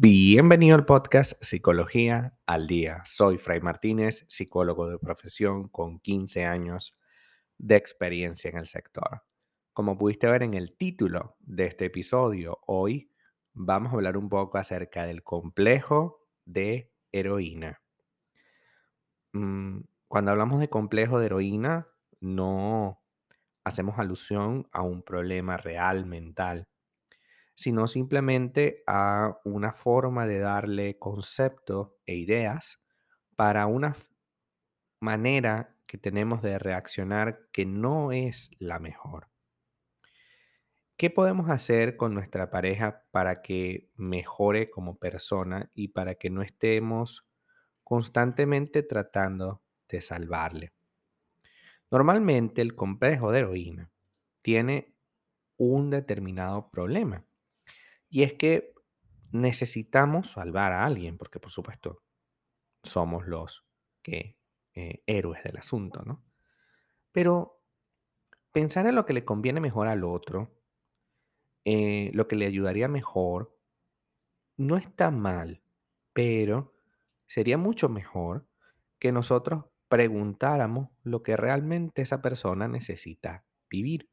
Bienvenido al podcast Psicología al Día. Soy Fray Martínez, psicólogo de profesión con 15 años de experiencia en el sector. Como pudiste ver en el título de este episodio, hoy vamos a hablar un poco acerca del complejo de heroína. Mm, cuando hablamos de complejo de heroína, no hacemos alusión a un problema real mental sino simplemente a una forma de darle conceptos e ideas para una manera que tenemos de reaccionar que no es la mejor. ¿Qué podemos hacer con nuestra pareja para que mejore como persona y para que no estemos constantemente tratando de salvarle? Normalmente el complejo de heroína tiene un determinado problema y es que necesitamos salvar a alguien, porque por supuesto somos los que eh, héroes del asunto, ¿no? Pero pensar en lo que le conviene mejor al otro, eh, lo que le ayudaría mejor, no está mal, pero sería mucho mejor que nosotros preguntáramos lo que realmente esa persona necesita vivir.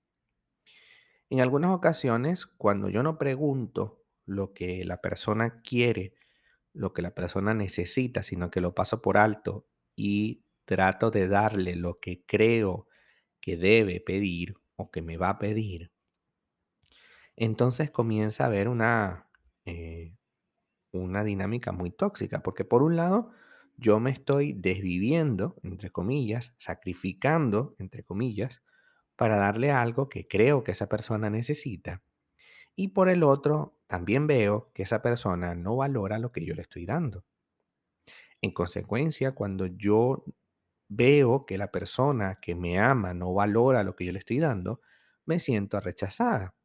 En algunas ocasiones, cuando yo no pregunto lo que la persona quiere, lo que la persona necesita, sino que lo paso por alto y trato de darle lo que creo que debe pedir o que me va a pedir, entonces comienza a haber una, eh, una dinámica muy tóxica, porque por un lado yo me estoy desviviendo, entre comillas, sacrificando, entre comillas, para darle algo que creo que esa persona necesita. Y por el otro, también veo que esa persona no valora lo que yo le estoy dando. En consecuencia, cuando yo veo que la persona que me ama no valora lo que yo le estoy dando, me siento rechazada.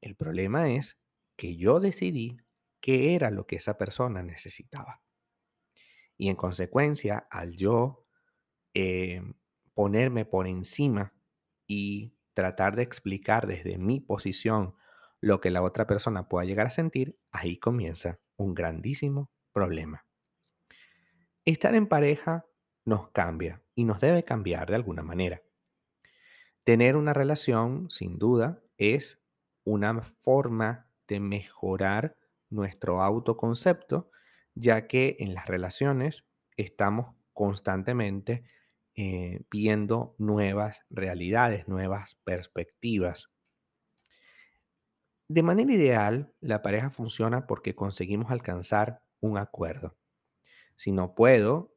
El problema es que yo decidí qué era lo que esa persona necesitaba. Y en consecuencia, al yo eh, ponerme por encima y tratar de explicar desde mi posición lo que la otra persona pueda llegar a sentir, ahí comienza un grandísimo problema. Estar en pareja nos cambia y nos debe cambiar de alguna manera. Tener una relación, sin duda, es una forma de mejorar nuestro autoconcepto, ya que en las relaciones estamos constantemente eh, viendo nuevas realidades, nuevas perspectivas. De manera ideal, la pareja funciona porque conseguimos alcanzar un acuerdo. Si no puedo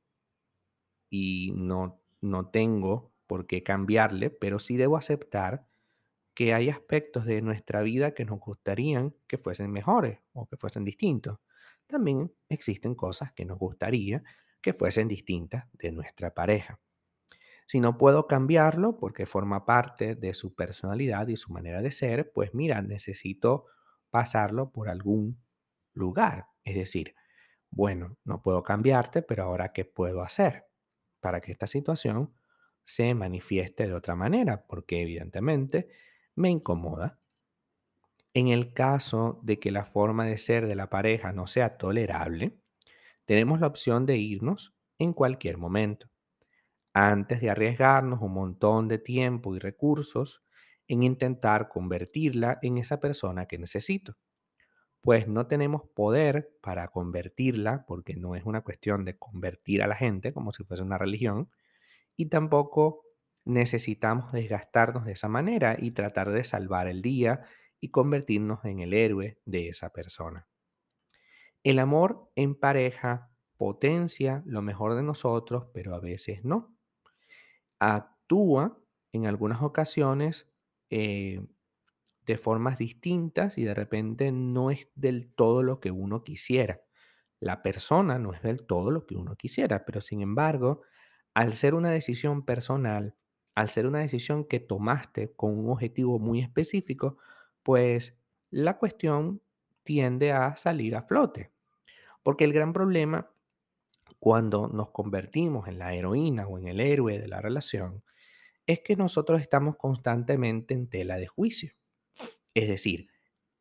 y no, no tengo por qué cambiarle, pero sí debo aceptar que hay aspectos de nuestra vida que nos gustarían que fuesen mejores o que fuesen distintos. También existen cosas que nos gustaría que fuesen distintas de nuestra pareja. Si no puedo cambiarlo porque forma parte de su personalidad y su manera de ser, pues mira, necesito pasarlo por algún lugar. Es decir, bueno, no puedo cambiarte, pero ahora ¿qué puedo hacer para que esta situación se manifieste de otra manera? Porque evidentemente me incomoda. En el caso de que la forma de ser de la pareja no sea tolerable, tenemos la opción de irnos en cualquier momento antes de arriesgarnos un montón de tiempo y recursos en intentar convertirla en esa persona que necesito. Pues no tenemos poder para convertirla, porque no es una cuestión de convertir a la gente como si fuese una religión, y tampoco necesitamos desgastarnos de esa manera y tratar de salvar el día y convertirnos en el héroe de esa persona. El amor en pareja potencia lo mejor de nosotros, pero a veces no actúa en algunas ocasiones eh, de formas distintas y de repente no es del todo lo que uno quisiera. La persona no es del todo lo que uno quisiera, pero sin embargo, al ser una decisión personal, al ser una decisión que tomaste con un objetivo muy específico, pues la cuestión tiende a salir a flote. Porque el gran problema cuando nos convertimos en la heroína o en el héroe de la relación es que nosotros estamos constantemente en tela de juicio. Es decir,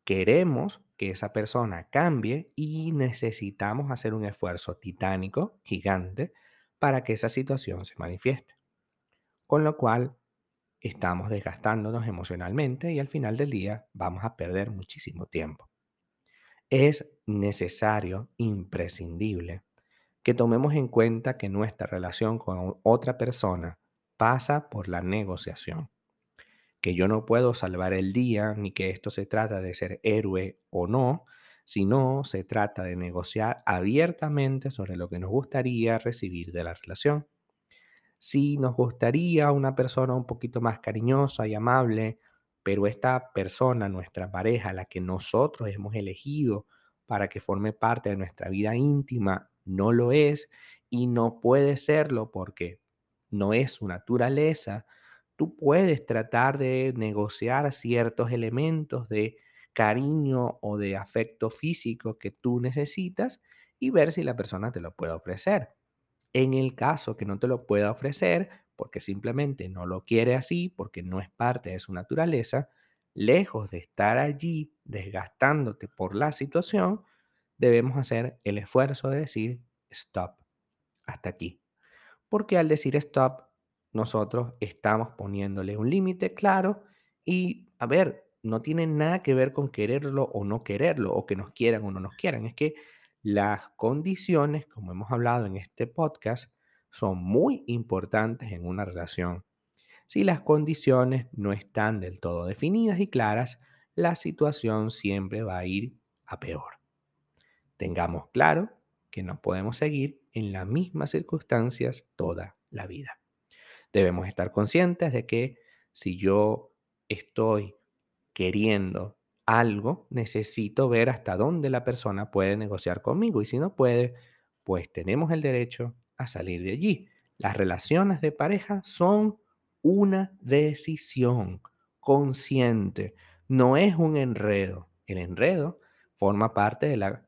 queremos que esa persona cambie y necesitamos hacer un esfuerzo titánico, gigante, para que esa situación se manifieste. Con lo cual, estamos desgastándonos emocionalmente y al final del día vamos a perder muchísimo tiempo. Es necesario, imprescindible, que tomemos en cuenta que nuestra relación con otra persona pasa por la negociación. Que yo no puedo salvar el día, ni que esto se trata de ser héroe o no, sino se trata de negociar abiertamente sobre lo que nos gustaría recibir de la relación. Si nos gustaría una persona un poquito más cariñosa y amable, pero esta persona, nuestra pareja, la que nosotros hemos elegido para que forme parte de nuestra vida íntima, no lo es y no puede serlo porque no es su naturaleza, tú puedes tratar de negociar ciertos elementos de cariño o de afecto físico que tú necesitas y ver si la persona te lo puede ofrecer. En el caso que no te lo pueda ofrecer, porque simplemente no lo quiere así, porque no es parte de su naturaleza, lejos de estar allí desgastándote por la situación, debemos hacer el esfuerzo de decir stop, hasta aquí. Porque al decir stop, nosotros estamos poniéndole un límite claro y, a ver, no tiene nada que ver con quererlo o no quererlo, o que nos quieran o no nos quieran. Es que las condiciones, como hemos hablado en este podcast, son muy importantes en una relación. Si las condiciones no están del todo definidas y claras, la situación siempre va a ir a peor. Tengamos claro que no podemos seguir en las mismas circunstancias toda la vida. Debemos estar conscientes de que si yo estoy queriendo algo, necesito ver hasta dónde la persona puede negociar conmigo y si no puede, pues tenemos el derecho a salir de allí. Las relaciones de pareja son una decisión consciente, no es un enredo. El enredo forma parte de la